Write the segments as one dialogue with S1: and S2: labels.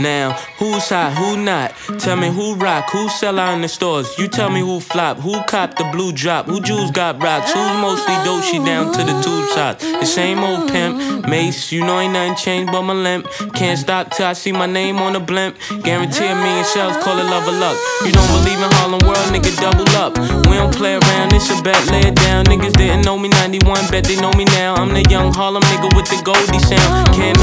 S1: Now, who's hot, who not? Tell me who rock, who sell out in the stores. You tell me who flop, who cop the blue drop, who jewels got rocks, who's mostly dope, she down to the tube shots. The same old pimp, Mace, you know ain't nothing changed but my limp. Can't stop till I see my name on the blimp. Guarantee a million shells, call it love or luck. You don't believe in Harlem World, nigga, double up. We don't play around, it's a bet, lay it down. Niggas didn't know me 91, bet they know me now. I'm the young Harlem nigga with the Goldie sound. Can't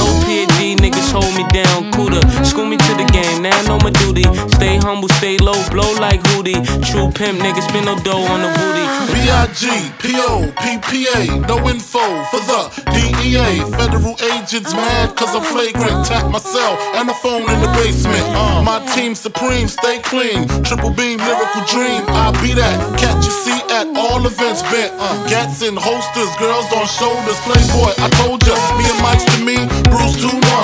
S1: hold me down. Cooler, school me to the game. Now I know my duty. Stay humble, stay low, blow like Hootie. True pimp, nigga, spend no dough on the booty.
S2: B I G P O P P A. No info for the DEA. Federal agents mad cause I'm flagrant. Tap my cell and the phone in the basement. Uh, my team supreme, stay clean. Triple beam, lyrical dream. I be that. Catch you see at all events bent. Uh, gats and holsters, girls on shoulders. Playboy, I told ya. Me and Mike's to me, Bruce 2 1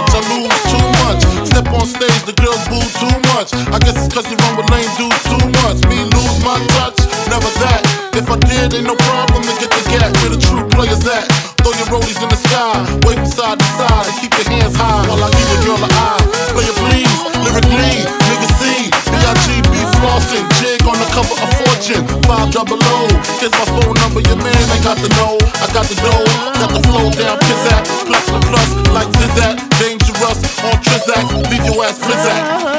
S2: stage, boo too much. I guess it's cause you run with lame dudes too much. Me lose my touch, never that. If I did, ain't no problem to get the gap where the true players at. Throw your rollies in the sky, wave from side to side, and keep your hands high while I give your girl an eye. Play it please, lyrically, nigga C, B-I-G-B flossing, jig on the cover of Fortune, five double O. Here's my phone number, your man ain't got the know. I got the dough, got the house on Trizak, leave your ass frizzak.